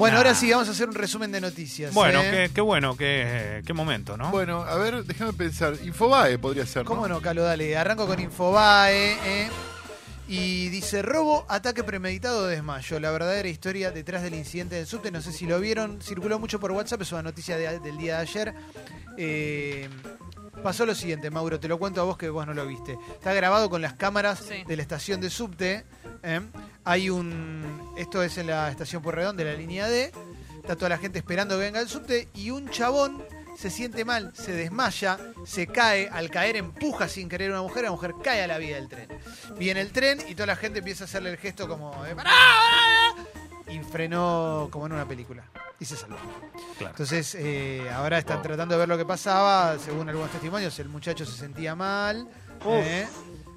Bueno, Nah. ahora sí, vamos a hacer un resumen de noticias. Bueno, ¿eh? qué, qué bueno, qué, qué momento, ¿no? Bueno, a ver, déjame pensar. Infobae podría ser, ¿no? ¿Cómo no, Calo? Dale, arranco con Infobae. ¿eh? Y dice, robo, ataque premeditado, desmayo. La verdadera historia detrás del incidente del subte. No sé si lo vieron, circuló mucho por WhatsApp, es una noticia de- del día de ayer. Eh, pasó lo siguiente, Mauro, te lo cuento a vos que vos no lo viste. Está grabado con las cámaras Sí. de la estación de subte. ¿eh? Hay un... Esto es en la estación Pueyrredón de la línea D. Está toda la gente esperando que venga el subte y un chabón se siente mal, se desmaya, se cae, al caer empuja sin querer a una mujer, la mujer cae a la vía del tren. Viene el tren y toda la gente empieza a hacerle el gesto como de ¡Pará, pará! y frenó como en una película y se salvó. Claro. Entonces eh, ahora están tratando de ver lo que pasaba, según algunos testimonios, el muchacho se sentía mal. ¿eh?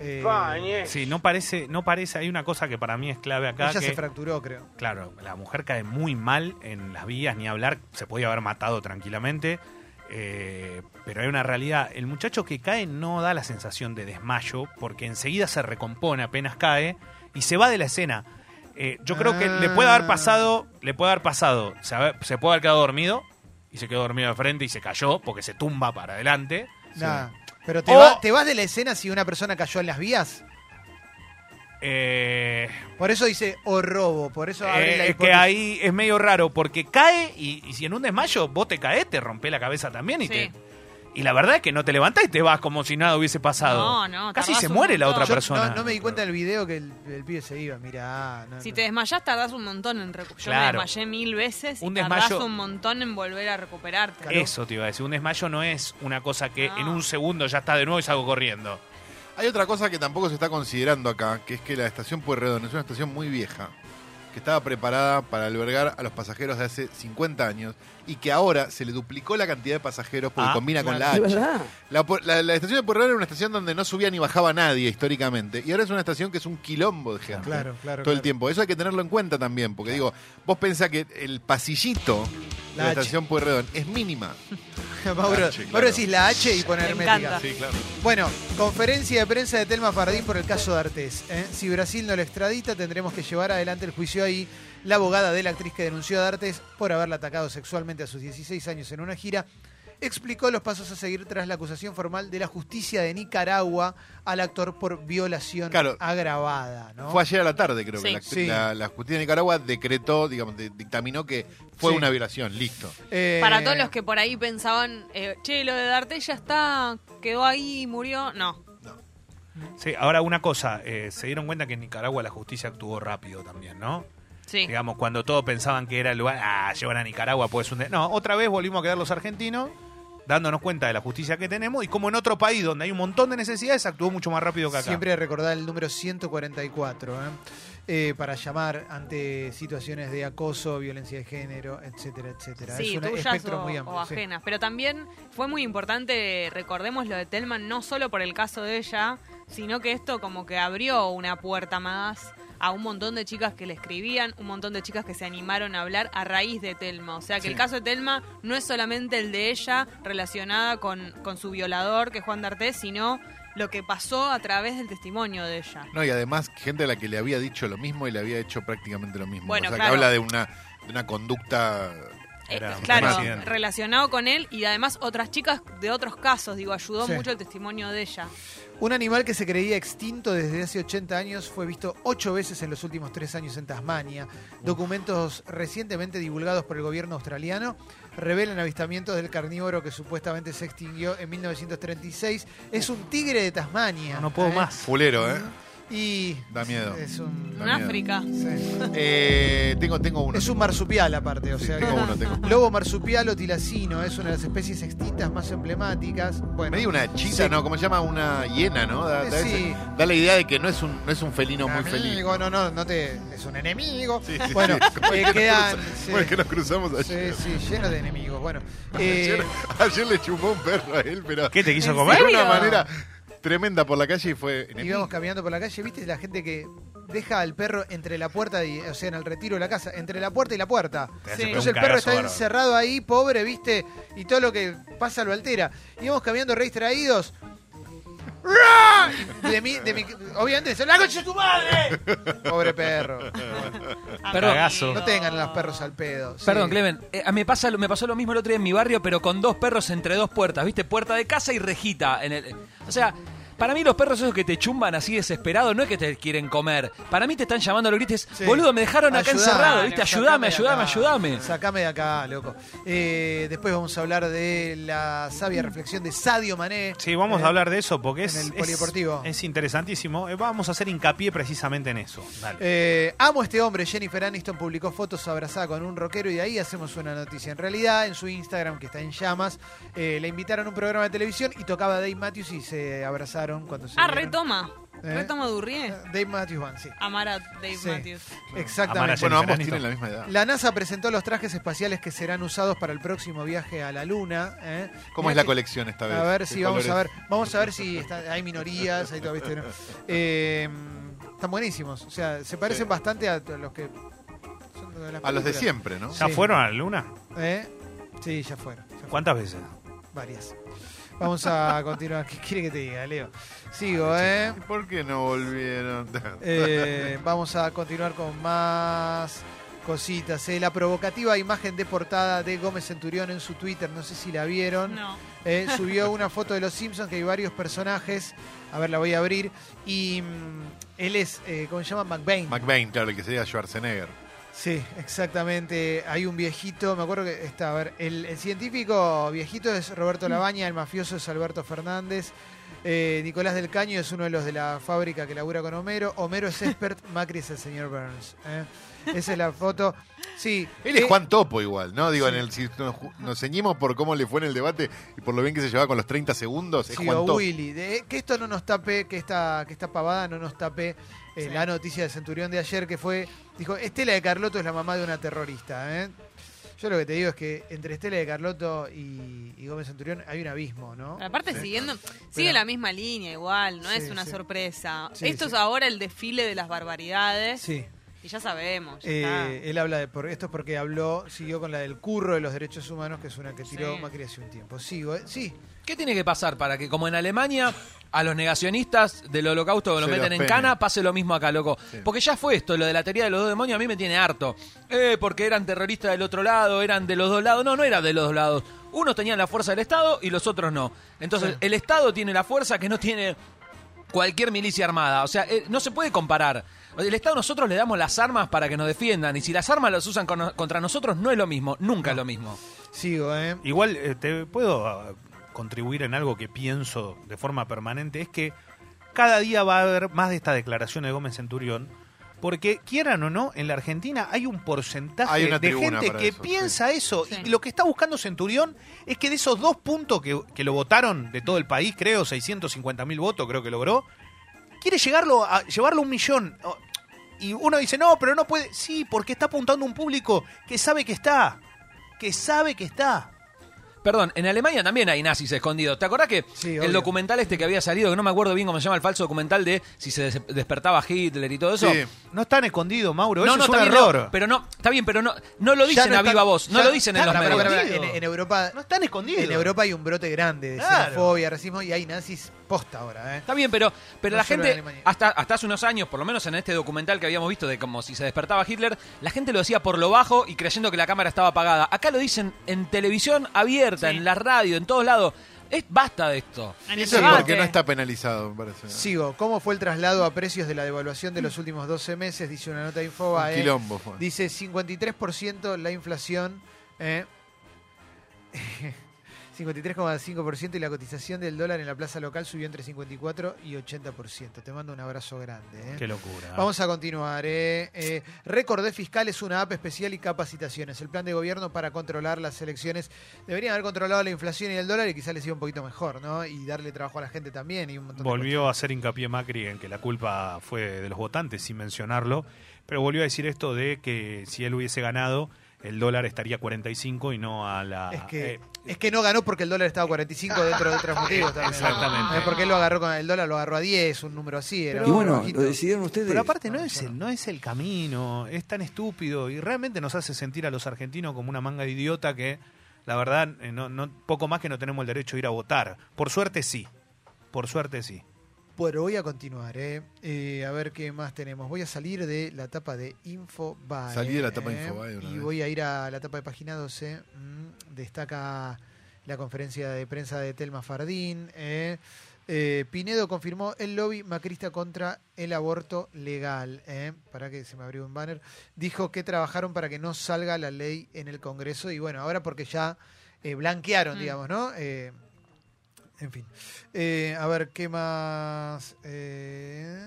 Eh, Sí, no parece, no parece, hay una cosa que para mí es clave acá. ella que, se fracturó, creo. Claro, la mujer cae muy mal en las vías, ni hablar, se podía haber matado tranquilamente. eh, pero hay una realidad, el muchacho que cae no da la sensación de desmayo, porque enseguida se recompone apenas cae y se va de la escena. Eh, yo creo que le puede haber pasado, le puede haber pasado, se, haber- se puede haber quedado dormido y se quedó dormido de frente y se cayó porque se tumba para adelante. Nah. Pero te, O- va- te vas de la escena si una persona cayó en las vías. Eh, Por eso dice o robo, por eso abre Eh, la es que hipótesis. ahí es medio raro porque cae y, y si en un desmayo vos te caes, te rompés la cabeza también y Sí. te. Y la verdad es que no te levantás y te vas como si nada hubiese pasado. No, no, Casi tardás se muere la montón. otra Yo persona. No, no me di cuenta del video que el, el pibe se iba, mira. No, Si no. te desmayás, tardás un montón en recuperar. Yo me Claro. desmayé mil veces y Un tardás desmayo- un montón en volver a recuperarte. Claro. Eso te iba a decir. Un desmayo no es una cosa que No. en un segundo ya está de nuevo y salgo corriendo. Hay otra cosa que tampoco se está considerando acá, que es que la estación Pueyrredón es una estación muy vieja, que estaba preparada para albergar a los pasajeros de hace 50 años y que ahora se le duplicó la cantidad de pasajeros porque Ah, combina con la. H. La, la- la estación de Pueyrredón era una estación donde no subía ni bajaba nadie históricamente y ahora es una estación que es un quilombo de gente. Claro, claro. Todo el tiempo. Eso hay que tenerlo en cuenta también, porque digo, vos pensás que el pasillito de La la, H. estación Pueyrredón es mínima. Mauro, H, claro. Mauro decís la H y poner Me hermética. encanta. Sí, claro. Bueno, conferencia de prensa de Telma Fardín por el caso de Artés. ¿eh? Si Brasil no lo extradita, tendremos que llevar adelante el juicio ahí. La abogada de la actriz que denunció a Artés por haberla atacado sexualmente a sus 16 años en una gira explicó los pasos a seguir tras la acusación formal de la justicia de Nicaragua al actor por violación Claro. agravada. ¿no? Fue ayer a la tarde, creo Sí. que la, Sí. la- la justicia de Nicaragua decretó, digamos, de- dictaminó que fue Sí. una violación. Listo. Eh, Para todos los que por ahí pensaban, eh, che, lo de Darte ya está, quedó ahí, murió. No. Sí, ahora una cosa, eh, se dieron cuenta que en Nicaragua la justicia actuó rápido también, ¿no? Sí. Digamos, cuando todos pensaban que era el lugar, ah, llevan a Nicaragua, pues un... de-". No, otra vez volvimos a quedar los argentinos dándonos cuenta de la justicia que tenemos y como en otro país donde hay un montón de necesidades actuó mucho más rápido que acá. Siempre recordar el número 144 ¿eh? Eh, para llamar ante situaciones de acoso, violencia de género, etcétera, etcétera. Sí, es un espectro o, muy o amplio. sí. ajenas. Pero también fue muy importante, recordemos lo de Telman, no solo por el caso de ella, sino que esto como que abrió una puerta más a un montón de chicas que le escribían, un montón de chicas que se animaron a hablar a raíz de Telma. O sea que el caso de Telma no es solamente el de ella relacionada con, con su violador, que es Juan D'Artés, sino lo que pasó a través del testimonio de ella. No, y además gente a la que le había dicho lo mismo y le había hecho prácticamente lo mismo. Bueno, o sea, claro. que habla de una, de una conducta... Era un claro, relacionado con él y además otras chicas de otros casos, digo, ayudó Sí. mucho el testimonio de ella. Un animal que se creía extinto desde hace 80 años fue visto ocho veces en los últimos tres años en Tasmania. Documentos recientemente divulgados por el gobierno australiano revelan avistamientos del carnívoro que supuestamente se extinguió en 1936. Es un tigre de Tasmania. No, no puedo ¿eh? más. Fulero, ¿eh? Y Da miedo. es un, En. África. sí. Eh, tengo, tengo uno. es un marsupial aparte, o Sí, sea, tengo que- uno, tengo uno. Lobo marsupial tilacino es una de las especies extintas más emblemáticas. Bueno, Medio una chita, Sí. ¿no? ¿Cómo se llama? Una hiena, ¿no? Da, da Sí. ese- da la idea de que no es un, no es un felino muy feliz. No, no, no te. Es un enemigo. Sí, sí, bueno, sí. ¿Cómo es eh, que nos quedan. cruza- sí, que nos cruzamos sí, ayer? sí, lleno de enemigos. Bueno, Ayer, eh, ayer le chupó un perro a él, pero ¿Qué te quiso ¿En comer? de serio? una manera tremenda por la calle y fue enemigo. íbamos caminando por la calle, ¿viste? La gente que deja al perro entre la puerta, y, o sea, en el retiro de la casa, entre la puerta y la puerta. Sí. Entonces el perro está bárbaro. encerrado ahí, pobre, ¿viste? Y todo lo que pasa lo altera. Íbamos caminando re distraídos. De mí, de mi, obviamente, ¡la concha de tu madre! Pobre perro. Cagazo. No tengan a los perros al pedo. sí. Perdón, Clemen, eh, a mí me, pasa, lo- me pasó lo mismo el otro día en mi barrio, pero con dos perros entre dos puertas, ¿viste? Puerta de casa y rejita. En el, o sea, para mí los perros esos que te chumban así desesperados no es que te quieren comer. Para mí te están llamando a los grites, Sí. boludo, me dejaron acá Ayudame, encerrado, ¿viste? Ayúdame, sacame de ayúdame, acá. ayúdame. Sacame de acá, loco. Eh, después vamos a hablar de la sabia reflexión de Sadio Mané. Sí, vamos Eh, a hablar de eso porque es, en el es- polideportivo. es, interesantísimo. Eh, Vamos a hacer hincapié precisamente en eso. Dale. Eh, amo a este hombre. Jennifer Aniston publicó fotos abrazada con un rockero y de ahí hacemos una noticia. En realidad, en su Instagram, que está en llamas, eh, le invitaron a un programa de televisión y tocaba Dave Matthews y se abrazaron cuando se Ah, vieron. retoma. ¿Eh? Retoma Durrié. Dave Matthews Band, sí. Amar a Dave Sí. Matthews. Exactamente. Amar a Bueno, ambos tienen la misma edad. La NASA presentó los trajes espaciales que serán usados para el próximo viaje a la Luna. ¿eh? ¿Cómo Mirá es la que- colección esta vez? A ver ¿Qué si vamos a ver. colores? Vamos a ver si está- hay minorías, hay todo, ¿viste? ¿no? Eh, están buenísimos. O sea, se parecen Sí. bastante a los que son de las A los de películas. siempre, ¿no? ¿Ya sí. fueron a la luna? ¿Eh? Sí, ya fueron. ya fueron. ¿Cuántas veces? Varias. Vamos a continuar. ¿Qué quiere que te diga, Leo? Sigo, ¿eh? ¿Y ¿Por qué no volvieron? Eh, vamos a continuar con más cositas. ¿eh? La provocativa imagen de portada de Gómez Centurión en su Twitter, no sé si la vieron. No. Eh, subió una foto de los Simpsons que hay varios personajes. A ver, la voy a abrir. Y mm, él es, eh, ¿cómo se llama? McBain. McBain, claro, el que sería Schwarzenegger. Sí, exactamente. Hay un viejito, me acuerdo que está, a ver, el, el científico viejito es Roberto Labaña, el mafioso es Alberto Fernández. Eh, Nicolás del Caño es uno de los de la fábrica que labura con Homero. Homero es expert, Macri es el señor Burns. ¿eh? Esa es la foto. Sí. Él es eh, Juan Topo igual, ¿no? Digo, Sí. en el, si nos, ceñimos por cómo le fue en el debate y por lo bien que se llevaba con los 30 segundos, es Sí, Juan o Topo. Willy. de- que esto no nos tape, que esta, que esta pavada no nos tape eh, Sí. la noticia de Centurión de ayer que fue, dijo, Estela de Carlotto es la mamá de una terrorista. ¿eh? Yo lo que te digo es que entre Estela de Carlotto y, y Gómez Centurión hay un abismo, ¿no? Aparte, Sí. siguiendo, Pero- sigue la misma línea igual, no Sí, es una sí. sorpresa. Sí, Esto sí. es ahora el desfile de las barbaridades Sí. Y ya sabemos. ya Eh, él habla de por esto es porque habló, siguió con la del curro de los derechos humanos, que es una que tiró Sí. Macri hace un tiempo. Sigo, ¿eh? Sí. ¿Qué tiene que pasar para que, como en Alemania, a los negacionistas del holocausto que lo Se meten en pene. cana, pase lo mismo acá, loco? Sí. Porque ya fue esto, lo de la teoría de los dos demonios, a mí me tiene harto. Eh, porque eran terroristas del otro lado, eran de los dos lados. No, no era de los dos lados. Unos tenían la fuerza del Estado y los otros no. Entonces, Sí. el Estado tiene la fuerza que no tiene cualquier milicia armada. O sea, eh, no se puede comparar. El Estado nosotros le damos las armas para que nos defiendan y si las armas las usan con- contra nosotros no es lo mismo, nunca es lo mismo. Sigo, ¿eh? Igual eh, te puedo ah, contribuir en algo que pienso de forma permanente, es que cada día va a haber más de esta declaración de Gómez Centurión, porque quieran o no, en la Argentina hay un porcentaje Hay de gente que eso, piensa eso, Sí. y lo que está buscando Centurión es que de esos dos puntos que, que lo votaron de todo el país, creo, 650 mil votos creo que logró, quiere llegarlo a, llevarlo a un millón. Y uno dice, no, pero no puede. Sí, porque está apuntando a un público que sabe que está. Que sabe que está. Perdón, en Alemania también hay nazis escondidos. ¿Te acordás que Sí, el documental este que había salido, que no me acuerdo bien cómo se llama el falso documental de si se des- despertaba Hitler y todo eso? Sí. No están escondidos, Mauro. No, Eso no, es un error. no, pero no, está bien, pero no, no lo dicen no a están- viva voz, no ya- lo dicen en los medios. En, en Europa, no están escondidos. en Europa hay un brote grande de Claro. xenofobia, racismo y hay nazis posta ahora, ¿eh? Está bien, pero, pero No la gente, hasta, hasta hace unos años, por lo menos en este documental que habíamos visto de como si se despertaba Hitler, la gente lo decía por lo bajo y creyendo que la cámara estaba apagada. Acá lo dicen en televisión abierta, Sí. en la radio, en todos lados. Es, basta de esto. Eso es porque no está penalizado, me parece. Sigo. ¿Cómo fue el traslado a precios de la devaluación de los últimos 12 meses? Dice una nota de Un Infobae. quilombo fue. Dice 53% la inflación, ¿eh? 53,5% y la cotización del dólar en la plaza local subió entre 54 y 80%. Te mando un abrazo grande. ¿eh? Qué locura. Vamos a continuar. ¿eh? Eh, Récord de Fiscal es una app especial y capacitaciones. El plan de gobierno para controlar las elecciones. Deberían haber controlado la inflación y el dólar y quizás les iba un poquito mejor, ¿no? Y darle trabajo a la gente también. Y un montón de Volvió a hacer hincapié Macri en que la culpa fue de los votantes, sin mencionarlo. Pero volvió a decir esto de que si él hubiese ganado, el dólar estaría a 45 y no a la. Es que, eh, es que no ganó porque el dólar estaba a 45 dentro de otros motivos también. Exactamente. Porque él lo agarró con el dólar lo agarró a 10, un número así. Era Y un bueno, bajito. lo decidieron ustedes. Pero aparte no No, es, el, no es el camino, es tan estúpido y realmente nos hace sentir a los argentinos como una manga de idiota que la verdad eh, no, no, poco más que no tenemos el derecho de ir a votar. Por suerte sí, por suerte sí. Bueno, voy a continuar, ¿eh? Eh, a ver qué más tenemos. Voy a salir de la etapa de Infobae. Salí de la etapa de ¿eh? Infobae una Y vez. voy a ir a la etapa de página 12. mm, destaca la conferencia de prensa de Telma Fardín. ¿eh? Eh, Pinedo confirmó el lobby macrista contra el aborto legal. ¿eh? Para que se me abrió un banner. Dijo que trabajaron para que no salga la ley en el Congreso. Y bueno, ahora porque ya eh, blanquearon, Mm. digamos, ¿no? En fin. Eh, a ver, ¿qué más? Eh,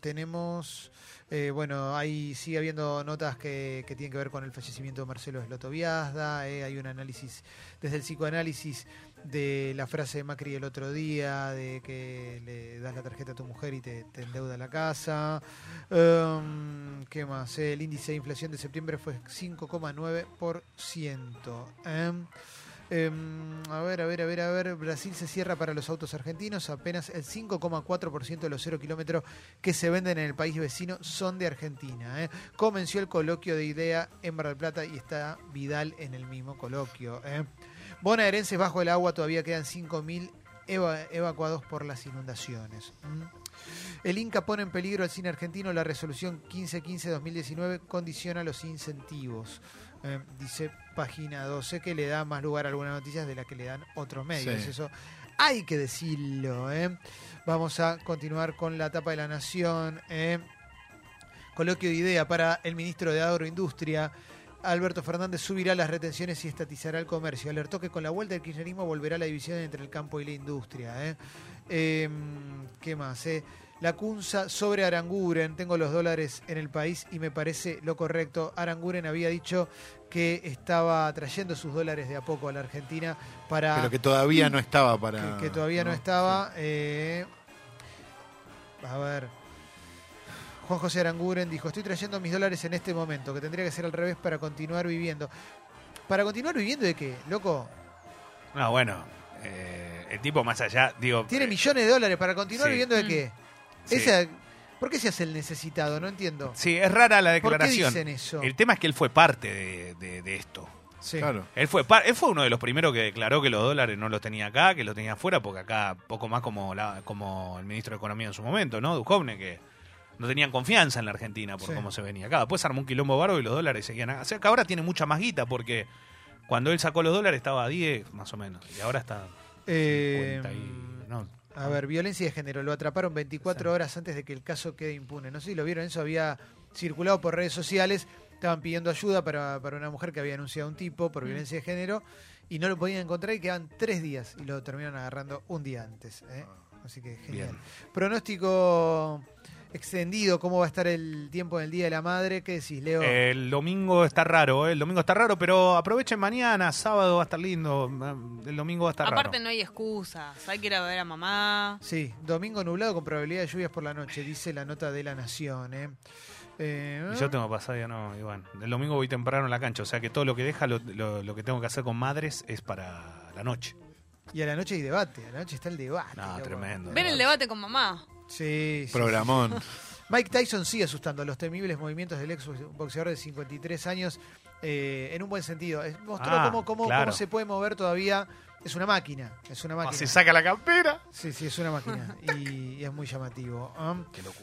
tenemos. eh, bueno, ahí sigue habiendo notas que, tienen que ver con el fallecimiento de Marcelo Slotoviazda. eh, hay un análisis desde el psicoanálisis de la frase de Macri el otro día, de que le das la tarjeta a tu mujer y te, endeuda la casa. Um, ¿Qué más? Eh, el índice de inflación de septiembre fue 5,9%. Em, a ver, a ver, a ver, a ver. Brasil se cierra para los autos argentinos. Apenas el 5,4% de los cero kilómetros que se venden en el país vecino son de Argentina. ¿eh? Comenzó el coloquio de idea en Mar del Plata y está Vidal en el mismo coloquio. ¿eh? Bonaerenses bajo el agua todavía quedan 5.000 eva- evacuados por las inundaciones. El Inca pone en peligro al cine argentino. La resolución 1515-2019 condiciona los incentivos. Eh, dice página 12 que le da más lugar a algunas noticias de las que le dan otros medios. Sí. Eso hay que decirlo. ¿eh? Vamos a continuar con la tapa de la Nación. ¿eh? Coloquio de idea para el ministro de Agroindustria. Alberto Fernández subirá las retenciones y estatizará el comercio. Alertó que con la vuelta del kirchnerismo volverá la división entre el campo y la industria. ¿eh? Eh, ¿Qué más? La Cunza sobre Aranguren. Tengo los dólares en el país y me parece lo correcto. Aranguren había dicho que estaba trayendo sus dólares de a poco a la Argentina para Pero que todavía no estaba para. que, que todavía no, estaba. eh, a ver. Juan José Aranguren dijo, estoy trayendo mis dólares en este momento, que tendría que ser al revés para continuar viviendo. ¿Para continuar viviendo de qué? Loco, No, bueno, eh, el tipo más allá, digo... tiene eh, millones de dólares, ¿para continuar sí. viviendo de Mm. qué? Sí. Esa- ¿Por qué se hace el necesitado? No entiendo. Sí, es rara la ¿Por qué declaración. dicen eso? El tema es que él fue parte de, de- de esto. Sí. Claro. Él fue, él fue uno de los primeros que declaró que los dólares no los tenía acá, que los tenía afuera, porque acá poco más como, la, como el ministro de Economía en su momento, ¿no? Duhovne, que no tenían confianza en la Argentina por Sí. cómo se venía acá. Después armó un quilombo bárbaro y los dólares seguían acá. O sea que ahora tiene mucha más guita, porque cuando él sacó los dólares estaba a 10 más o menos, y ahora está Eh, 50 y... no. A ver, violencia de género. Lo atraparon 24 Sí. horas antes de que el caso quede impune. No sé si lo vieron, eso había circulado por redes sociales. Estaban pidiendo ayuda para, para una mujer que había anunciado a un tipo por Mm. violencia de género y no lo podían encontrar y quedaban tres días y lo terminaron agarrando un día antes. ¿eh? Así que genial. Bien. Pronóstico extendido, ¿cómo va a estar el tiempo en el Día de la Madre? ¿Qué decís, Leo? El domingo está raro, ¿eh? el domingo está raro, pero aprovechen mañana, sábado va a estar lindo, el domingo va a estar Aparte raro. no hay excusas. Hay que ir a ver a mamá. Sí, domingo nublado con probabilidad de lluvias por la noche, dice la nota de la Nación. ¿eh? Eh, Y yo tengo pasado ya no, y bueno, el domingo voy temprano a la cancha, o sea que todo lo que deja, lo, lo- lo que tengo que hacer con madres es para la noche. Y a la noche hay debate, a la noche está el debate. No, loco. tremendo. Ven el debate con mamá. Sí, Programón. Mike Tyson sigue asustando a los temibles movimientos del ex boxeador de 53 años eh, en un buen sentido. Mostró Ah, cómo, cómo- claro. cómo se puede mover todavía. Es una máquina, es una Ah, máquina. se saca la campera. Sí, sí, es una máquina. Y, y es muy llamativo. ¿ah? Qué locura.